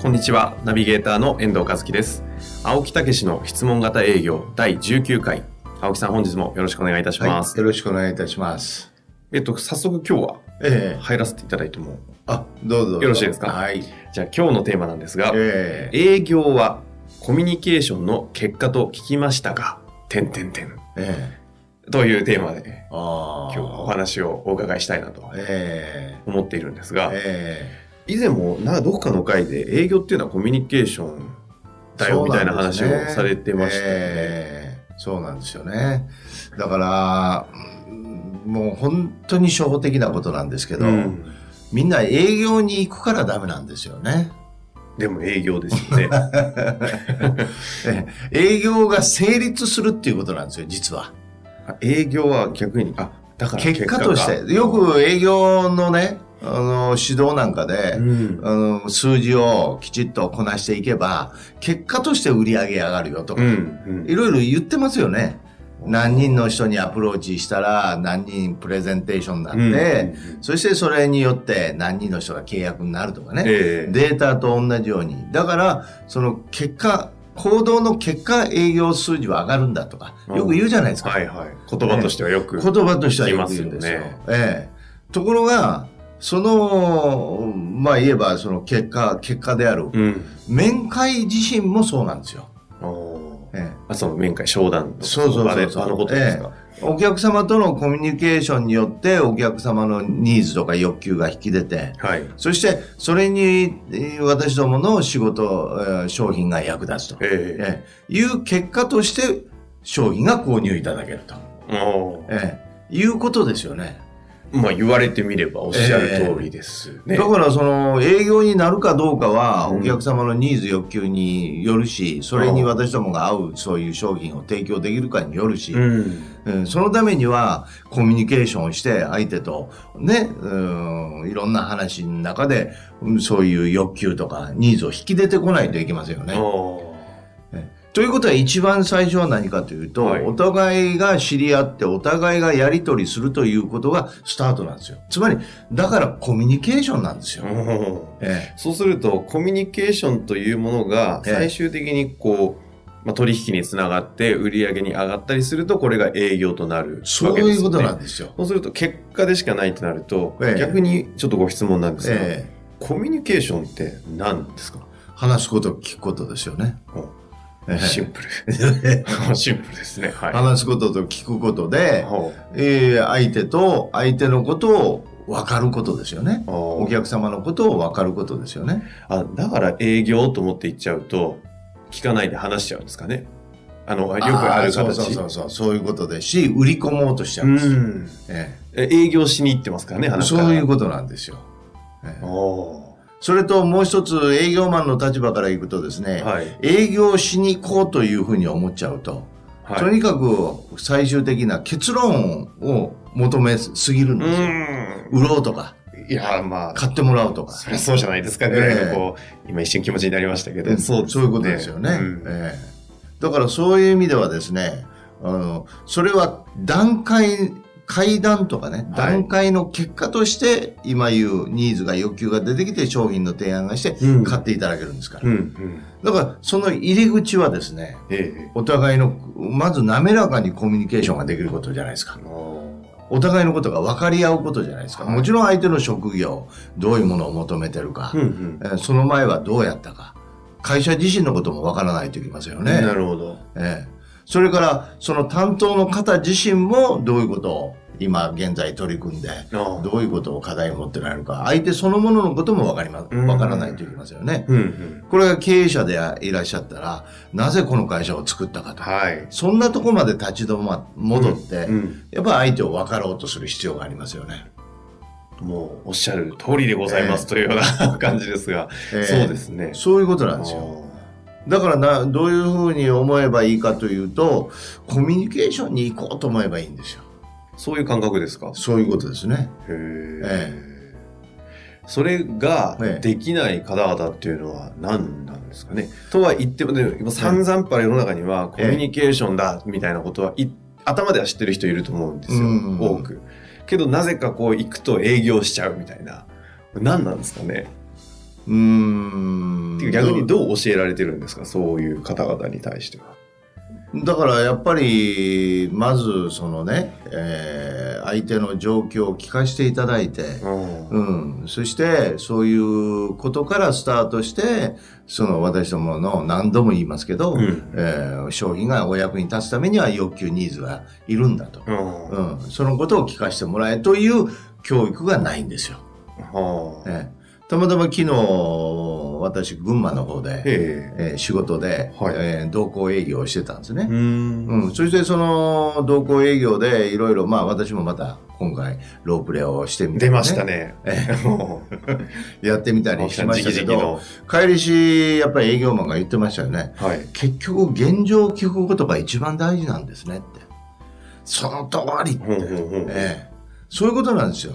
こんにちは、ナビゲーターの遠藤和樹です。青木武の質問型営業第19回。青木さん、本日もよろしくお願いいたします。はい、よろしくお願いいたします。えっと、早速今日はええ入らせていただいても、あ、どうぞよろしいですか？はい。じゃあ今日のテーマなんですが、ええ営業はコミュニケーションの結果と聞きましたが、点点点えというテーマで。今日はお話をお伺いしたいなとえ思っているんですえが、え以前もなんかどこかの回で営業っていうのはコミュニケーションえだよみたいな話をされてましたよね。ええそうなんですよね。だから、うんもう本当に初歩的なことなんですけど、うんみんな営業に行くからダメなんですよね。でも営業ですよね。ええ営業が成立するっていうことなんですよ、実は。あ営業は逆に、あ、だから結果としかて、よく営業のね、あの、指導なんかで、うん。あの、数字をきちっとこなしていけば、結果として売り上げ上がるよとか、うん。いろいろ言ってますよね。何人の人にアプローチしたら何人プレゼンテーションになって、うんそしてそれによって何人の人が契約になるとかね。ええデータと同じように。だから、その結果、行動の結果営業数字は上がるんだとか、よく言うじゃないですか。はいはい。言葉としてはよく。言葉としてはよく言うんですよ。聞きますよねええ。ところが、その、まあ言えばその結果、結果である、うん。面会自身もそうなんですよ。おー。えあ、その面会、商談とかそうそうそう場で場のことですか？えお客様とのコミュニケーションによってお客様のニーズとか欲求が引き出て、はい。そしてそれにえー私どもの仕事、えー商品が役立つと、ええ。ええ。いう結果として商品が購入いただけると、ええ。いうことですよね。まあ言われてみればおっしゃる通りですね。だからその営業になるかどうかはうんお客様のニーズ欲求によるし、それに私どもが合うそういう商品を提供できるかによるし、うん。うんそのためにはコミュニケーションをして相手とね、うんいろんな話の中でうんそういう欲求とかニーズを引き出てこないといけませんよね。ということは一番最初は何かというと、はいお互いが知り合ってお互いがやり取りするということがスタートなんですよ。つまり、だからコミュニケーションなんですよ。おーえそうすると、コミュニケーションというものが、ええ最終的にこう、まあ、取引につながって、売り上げに上がったりすると、これが営業となるね。そういうことなんですよ。そうすると、結果でしかないとなると、ええ逆にちょっとご質問なんですが、ええコミュニケーションって何ですか、話すこと、聞くことですよね。おええ シンプル。シンプルですね。はい。話すことと聞くことで、ほえー相手と相手のことを分かることですよね。うおお客様のことを分かることですよね。あだから営業と思って言っちゃうと、聞かないで話しちゃうんですかね。あの、よくある形。ーそうそうそうそう、いうことですし、売り込もうとしちゃうんですよ。うんええ営業しに行ってますからね、え話そういうことなんですよ。ええおそれともう一つ営業マンの立場からいくとですね、ーはい。営業しに行こうというふうに思っちゃうと、はい。とにかく最終的な結論を求めすぎるんうですよ。ん。売ろうとか、いや、まあ、買ってもらおうとか。そりゃそうじゃないですかぐらいの、こう、今一瞬気持ちになりましたけど、そうそういうことですよね、うんええだからそういう意味ではですね、あの、それは段階、階段とかね、はい段階の結果として、今言うニーズが欲求が出てきて商品の提案がしてうん買っていただけるんですから。うん、うん。だからその入り口はですね、ええ。お互いの、まず滑らかにコミュニケーションができることじゃないですか。お互いのことが分かり合うことじゃないですか。はいもちろん相手の職業、どういうものを求めてるか、うん、うん。えーその前はどうやったか、会社自身のことも分からないといけませんよね。なるほど。ええそれから、その担当の方自身もどういうことを今現在取り組んで、あどういうことを課題を持ってられるか、相手そのもののことも分かりま、うん分からないといけませんよね。うん、うん。これが経営者でいらっしゃったら、なぜこの会社を作ったかと。はい。そんなとこまで立ち止ま、戻って、うん。やっぱり相手を分かろうとする必要がありますよね。もうおっしゃる通りでございますというような 感じですが、ええそうですね。そういうことなんですよ。だからな、どういうふうに思えばいいかというと、コミュニケーションに行こうと思えばいいんですよ。そういう感覚ですか？そういうことですね。へええ。それがええできない方々っていうのは何なんですかね？とは言っても、ね、今散々パラ世の中にはコミュニケーションだみたいなことはい頭では知ってる人いると思うんですよ。うん多く。けどなぜかこう行くと営業しちゃうみたいな。何なんですかね？うーん。逆にどう教えられてるんですか？そういう方々に対しては。だからやっぱり、まずそのね、えー相手の状況を聞かせていただいて、うん、そしてそういうことからスタートして、その私どもの何度も言いますけど、うんえー商品がお役に立つためには欲求ニーズがいるんだと。うんうん、そのことを聞かせてもらえという教育がないんですよ。はあ。ええたまたま昨日、私、群馬の方で、ええー仕事で、はいえー同行営業をしてたんですねえ。。うんうん、そしてその同行営業でいろいろ、まあ私もまた今回ロープレをしてみて、出ました。ね。やってみたうりしましたけど、の。帰りし、やっぱり営業マンが言ってましたよね。はい。結局現状を聞くことが一番大事なんですねって。その通りって。ええそういうことなんですよ。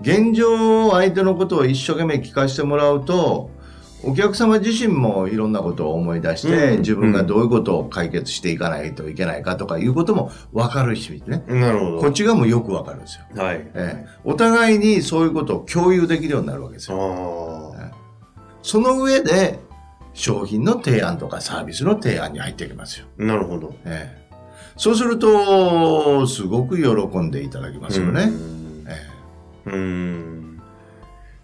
現状相手のことを一生懸命聞かせてもらうとお客様自身もいろんなことを思い出して、うん。自分がどういうことを解決していかないといけないかとかいうことも分かるしね。なるほど。こっち側もよく分かるんですよ、はい。ええ。お互いにそういうことを共有できるようになるわけですよ。あその上で商品の提案とかサービスの提案に入ってきますよ、あ。なるほど。ええ。そうするとすごく喜んでいただきますよね、うん。え。うん。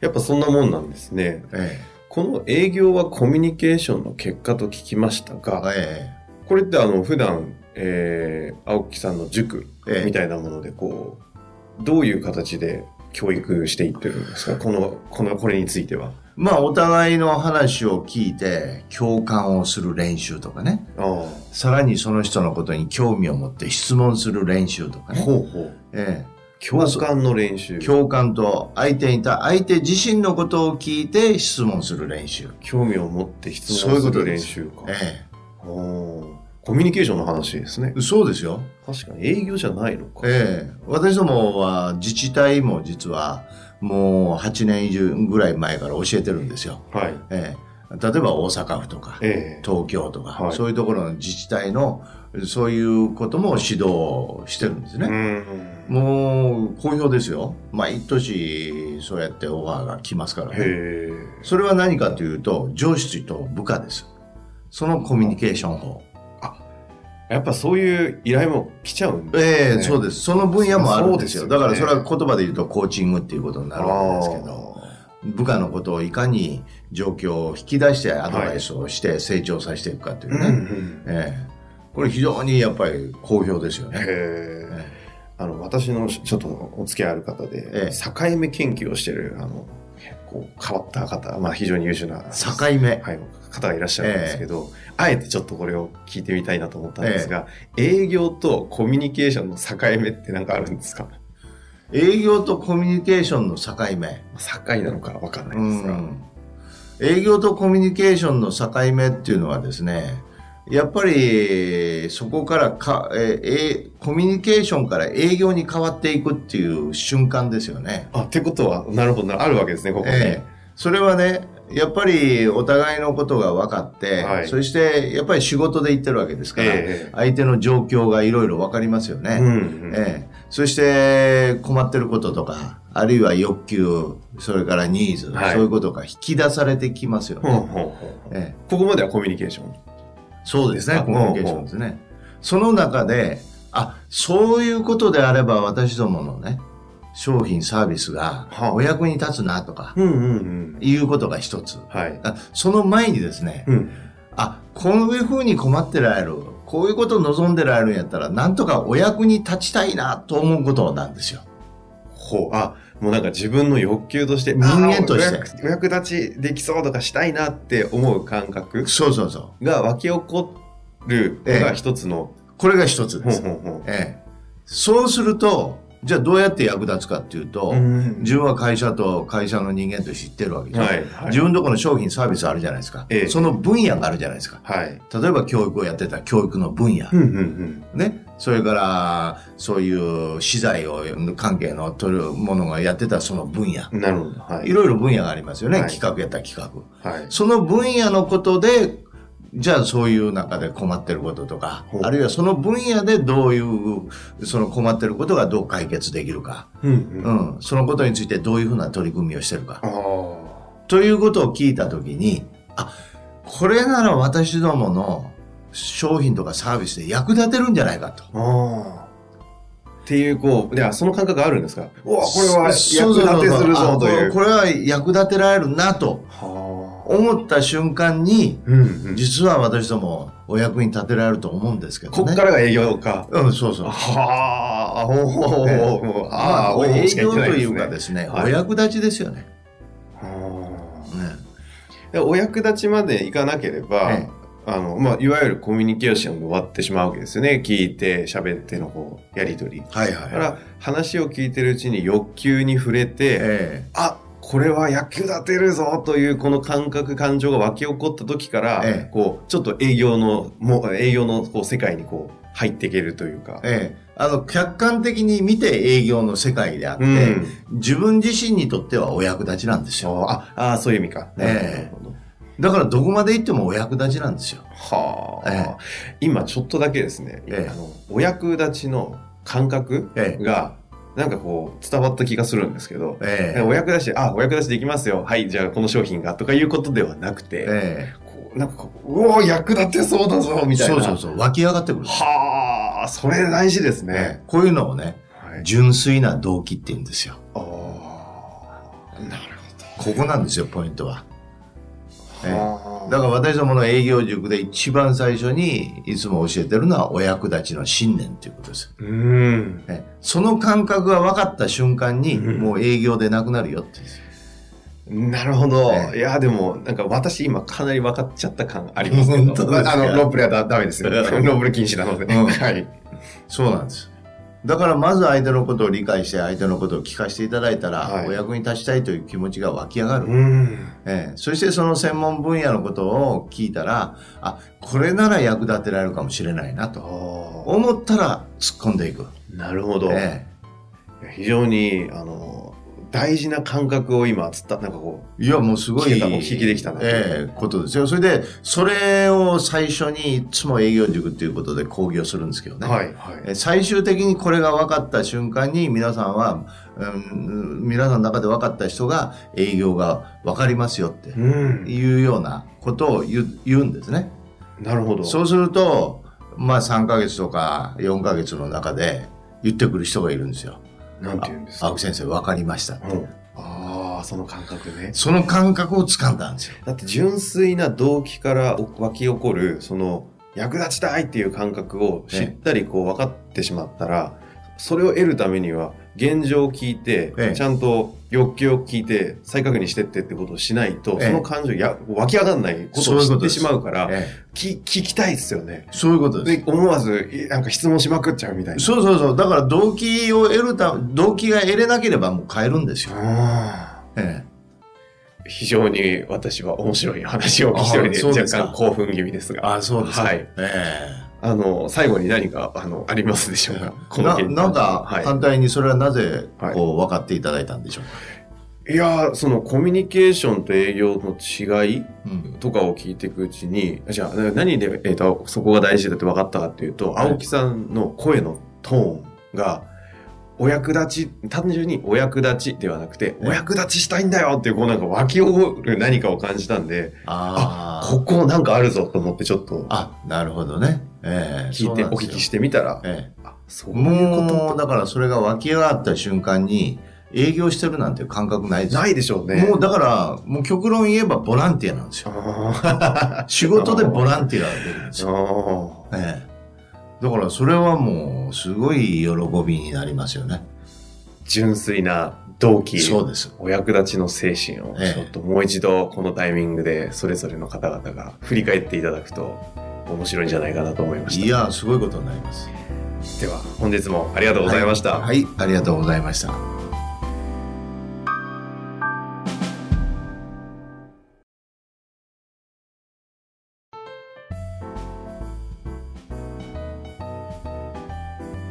やっぱそんなもんなんですね。ええこの営業はコミュニケーションの結果と聞きましたえが、えこれってあの普段、えー、青木さんの塾ええみたいなものでこう、どういう形で教育していってるんですか？この、この、これについては。まあ、お互いの話を聞いて、共感をする練習とかね。あさらにその人のことに興味を持って質問する練習とかあ。ね。ほうほう。え共感の練習。え、共感と相手にた、相手自身のことを聞いて質問する練習。興味を持って質そういう問する練習か。えおーコミュニケーションの話ですねえ。。そうですよ。確かに営業じゃないのか。ええ、私どもは自治体も実はもう8年以上ぐらい前から教えてるんですよ。はい。ええ、例えば大阪府とか、ええ東京とか、はいそういうところの自治体のそういうことも指導してるんですね。うん。もう好評ですよ。毎年そうやってオファーが来ますからね。それは何かというと上司と部下です。そのコミュニケーション法。やっぱそういう依頼も来ちゃうんええねそうです。その分野もあるんですよ。すよねだからそれは言葉で言うとコーチングっていうことになるわけですけど、部下のことをいかに状況を引き出してアドバイスをして成長させていくかというね。うんうんええこれ非常にやっぱり好評ですよね。へえ。えあの、私のちょっとお付き合いある方で、ええ境目研究をしてる、あの、こう変わった方、まあ非常に優秀な、え境目。はい、方がいらっしゃるんですけど、あえてちょっとこれを聞いてみたいなと思ったんですが、営業とコミュニケーションの境目って何かあるんですか？営業とコミュニケーションの境目。境なのかわかんなういですが。ん営業とコミュニケーションの境目っていうのはですね、やっぱりそこからか、えーえーコミュニケーションから営業に変わっていくっていう瞬間ですよね。あ、ってことは、なるほどな、あるわけですね、ここに。ええそれはね、やっぱりお互いのことが分かって、はいそしてやっぱり仕事で行ってるわけですから、ええ相手の状況がいろいろ分かりますよね。うんうんええ、そして困ってることとか、あるいは欲求、それからニーズ、はいそういうことが引き出されてきますよね。ほうほうほうええ、ここまではコミュニケーション？そうですね、あコミュニケーションですね。その中で、あ、そういうことであれば私どものね、商品サービスがはあお役に立つなとか。いうことが一つ。はい。あその前にですね、うん。あ、こういうふうに困ってられる、こういうことを望んでられるんやったら、なんとかお役に立ちたいなと思うことなんですよ。ほう。あ、もうなんか自分の欲求として、人間としてあお役お役立ちできそうとかしたいなって思う感覚そうそうそう。が湧き起こるのが一つの、これが一つほうです。ほうほうええ、そうすると、じゃあどうやって役立つかっていうと、うん。自分は会社と会社の人間と知ってるわけじゃん。はいはい。自分のところの商品サービスあるじゃないですか、ええ。その分野があるじゃないですか。はい。例えば教育をやってたら教育の分野、うんうんね、それからそういう資材を関係の取るものがやってたらその分野。うん。なるほど。はい。い。ろいろ分野がありますよね、はい。企画やったら企画。はい。その分野のことでじゃあそういう中で困ってることとかあるいはその分野でどういうその困ってることがどう解決できるか、うんうん。うん、そのことについてどういうふうな取り組みをしてるか。ということを聞いたときに、あ、これなら私どもの商品とかサービスで役立てるんじゃないかと。っていう、こう、いや、その感覚あるんですか？うわ、これは役立てするぞという。これは役立てられるなと。は思った瞬間に、あ。うんうん。実は私どもお役に立てられると思うんですけどね。こっからが営業か。うん、そうそう。はあ、ほうほうほほああ、あ、営業といいうかですね、はいお役立ちですよね。はあねでお役立ちまでいかなければ、えあの、まあ、いわゆるコミュニケーションで終わってしまうわけですよね。聞いて、喋ってのこう、やりとり。はいはいだから、話を聞いてるうちに欲求に触れて、えあこれは役立てるぞというこの感覚感情が湧き起こった時から、ええ。こうちょっと営業のもう営業のこう世界にこう入っていけるというか、ええ。えあの、客観的に見て営業の世界であって、うん。自分自身にとってはお役立ちなんですよ。ああそういう意味か、ええ。なるほど。だからどこまで行ってもお役立ちなんですよ。はあ、え。今ちょっとだけですね、ええ。あのお役立ちの感覚ええ。がなんかこう伝わった気がするんですけど、ええお役立ちあお役立ちできますよはいじゃあこの商品がとかいうことではなくて、えこうなんかこううお役立てそうだぞえみたいなそうそうそう、湧き上がってくる。はあ、それ大事ですえねえ。こういうのをね、はい、純粋な動機って言うんですよ。ああ、なるここなんですよ、ポイントは。ほど。ええはあだから私どもの営業塾で一番最初にいつも教えてるのはお役立ちの信念ということです。うーん。ええその感覚が分かった瞬間に、うんもう営業でなくなるよって。なるほど。ええいや、でも、なんか私今かなり分かっちゃった感ありますけど。本当ですか？あの、ロープレはだダメですよ。ロ うんープレ禁止なので。うんはい。そうなんです。だからまず相手のことを理解して相手のことを聞かせていただいたら、はいお役に立ちたいという気持ちが湧き上がる。うん。ええそしてその専門分野のことを聞いたら、あ、これなら役立てられるかもしれないなとあ思ったら突っ込んでいく。あ、なるほど。え非常に、あの、大事な感覚を今、つった、なんかこえいや、もうすごい。お聞きできたなとええことですよ。それで、それを最初にいつも営業塾ということで講義をするんですけどう。ね。はい。はい。え最終的にこれが分かった瞬間に皆さんは、うん、皆さんの中で分かった人が営業が分かりますよってうん。いうようなことを言う言うんですね。なるほど。そうすると、まあ3ヶ月とか4ヶ月の中で言ってくる人がいるんですよ。なんて言うんですか？青木先生分かりました。うんああ、その感覚ね。その感覚を掴んだんですよ。だって純粋な動機から湧き起こる、その、役立ちたいっていう感覚を知ったりこう分かってしまったら、それを得るためには、現状を聞いて、ええちゃんと欲求を聞いて、再確認してってってことをしないと、ええその感情や湧き上がらないことを知ってしまうから、聞きたいですよね。えそういうことです。で、思わず、いなんか質問しまくっちゃうみたいな。そうそうそう。だから動機を得るた動機が得れなければもう変えるんですよ。あえー非常に私は面白い話をお聞きしておりで、若干興奮気味ですえが。あそうですか。はい。えあの、最後に何か、あの、ありますでしょうか？えななんか、はい。反対にそれはなぜ、はいこう、分かっていただいたんでしょういやーそのコミュニケーションと営業の違いか。うん。とかを聞いていくうちに、じゃあ何で、えー、とそこが大事だって分かったかっていうと、はい青木さんの声のトーンが、お役立ち、単純にお役立ちではなくて、えお役立ちしたいんだよっていう、こうなんか湧き起こる何かを感じたんで、ああ。ここなんかあるぞと思ってちょっとあ、なるほどね。ええ聞いてお聞きしてみたら、えあ、そえういうこともう、だからそれが湧き上がった瞬間に、営業してるなんて感覚ないでないでしょうね。もうだから、もう極論言えばボランティアなんですよ。あ 仕事でボランティアが出るんですーよ。ええだからそれはもう、すごい喜びになりますよね。純粋な動機。そうです。お役立ちの精神をええちょっともう一度このタイミングでそれぞれの方々が振り返っていただくと面白いんじゃないかなと思いました。いや、すごいことになります。では本日もありがとうございました。はい、はい、ありがとうございました。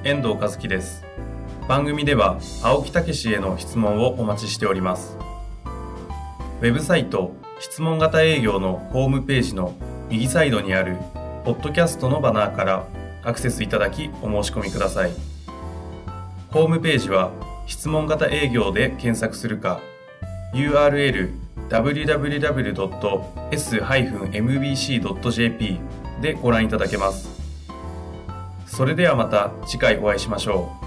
遠藤和樹です番組では青木武への質問をお待ちしておりますウェブサイト質問型営業のホームページの右サイドにあるポッドキャストのバナーからアクセスいただきお申し込みくださいホームページは質問型営業で検索するか URL www.s-mbc.jp でご覧いただけます。それではまた次回お会いしましょう。